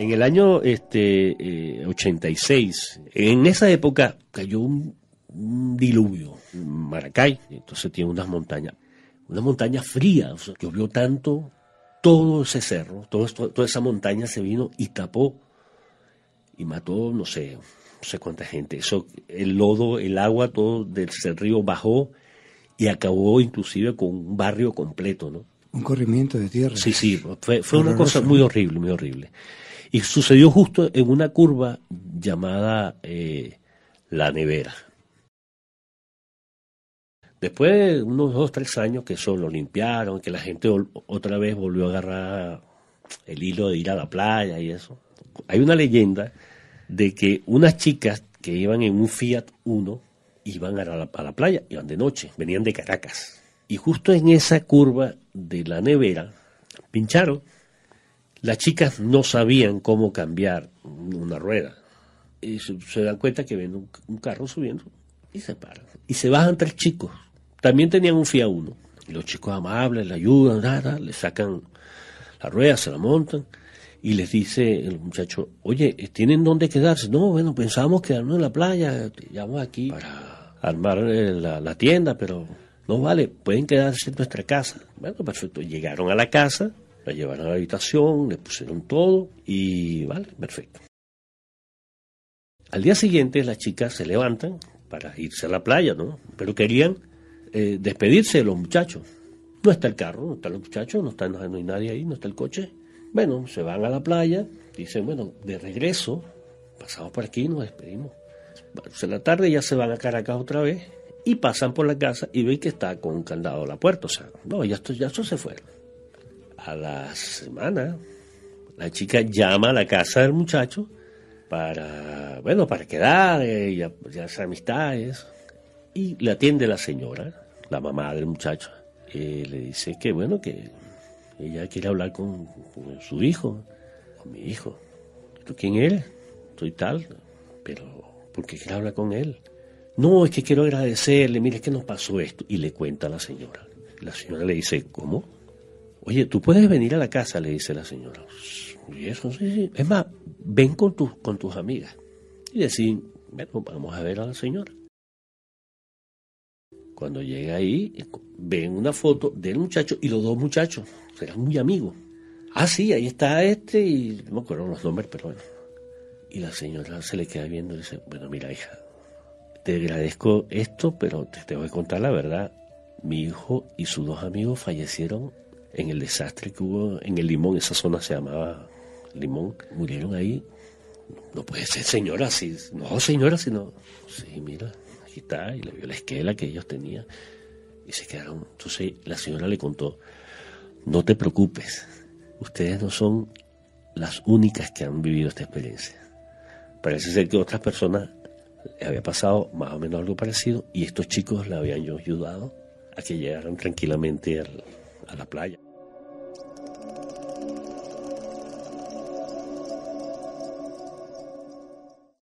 En el año este, 86, eh, en esa época cayó un, diluvio en Maracay, entonces tiene unas montañas, unas montañas frías, llovió tanto, todo ese cerro, todo toda esa montaña se vino y tapó y mató, no sé, no sé cuánta gente. Eso, el lodo, el agua, todo del río bajó y acabó inclusive con un barrio completo, ¿no? Un corrimiento de tierra. Sí, sí, fue, una cosa muy horrible, muy horrible. Y sucedió justo en una curva llamada eh, La Nevera. Después de unos dos, tres años que eso lo limpiaron, que la gente otra vez volvió a agarrar el hilo de ir a la playa y eso. Hay una leyenda de que unas chicas que iban en un Fiat Uno iban a la, a la playa, iban de noche, venían de Caracas. Y justo en esa curva de la nevera, pincharon. Las chicas no sabían cómo cambiar una rueda. Y se, dan cuenta que ven un, carro subiendo y se paran. Y se bajan tres chicos. También tenían un FIA 1. Y los chicos amables le ayudan, nada, le sacan la rueda, se la montan. Y les dice el muchacho, oye, ¿tienen dónde quedarse? No, bueno, pensábamos quedarnos en la playa, llamamos aquí para armar eh, la tienda, pero no vale, pueden quedarse en nuestra casa. Bueno, perfecto. Llegaron a la casa, la llevaron a la habitación, le pusieron todo y vale, perfecto. Al día siguiente las chicas se levantan para irse a la playa, ¿no? Pero querían eh, despedirse de los muchachos. No está el carro, no están los muchachos, no, está, no hay nadie ahí, no está el coche. Bueno, se van a la playa, dicen, bueno, de regreso, pasamos por aquí, nos despedimos. En la tarde ya se van a Caracas otra vez y pasan por la casa y ven que está con un candado a la puerta. O sea, no, ya esto, ya esto se fue. A la semana, la chica llama a la casa del muchacho para, bueno, para quedar, eh, ya, ya amistades. Y le atiende la señora, la mamá del muchacho. Y le dice que, bueno, que ella quiere hablar con, su hijo, con mi hijo. ¿Tú quién eres? Soy tal, pero ¿por qué quiere hablar con él? No, es que quiero agradecerle, mire que nos pasó esto. Y le cuenta a la señora. La señora le dice, ¿cómo? Oye, tú puedes venir a la casa, le dice la señora. Y eso, sí, sí. Es más, ven con, tus con tus amigas. Y decir, bueno, vamos a ver a la señora. Cuando llega ahí, ven una foto del muchacho y los dos muchachos. Eran muy amigos. Ah, sí, ahí está este y no me acuerdo los nombres, pero bueno. Y la señora se le queda viendo y dice, bueno, mira, hija, te agradezco esto, pero te tengo que contar la verdad. Mi hijo y sus dos amigos fallecieron en el desastre que hubo en el Limón, esa zona se llamaba Limón, murieron ahí. No puede ser señora, si, no señora, sino, sí, mira, aquí está, y le vio la esquela que ellos tenían, y se quedaron. Entonces la señora le contó, no te preocupes, ustedes no son las únicas que han vivido esta experiencia. Parece ser que otras personas había pasado más o menos algo parecido y estos chicos le habían ayudado a que llegaran tranquilamente a la playa.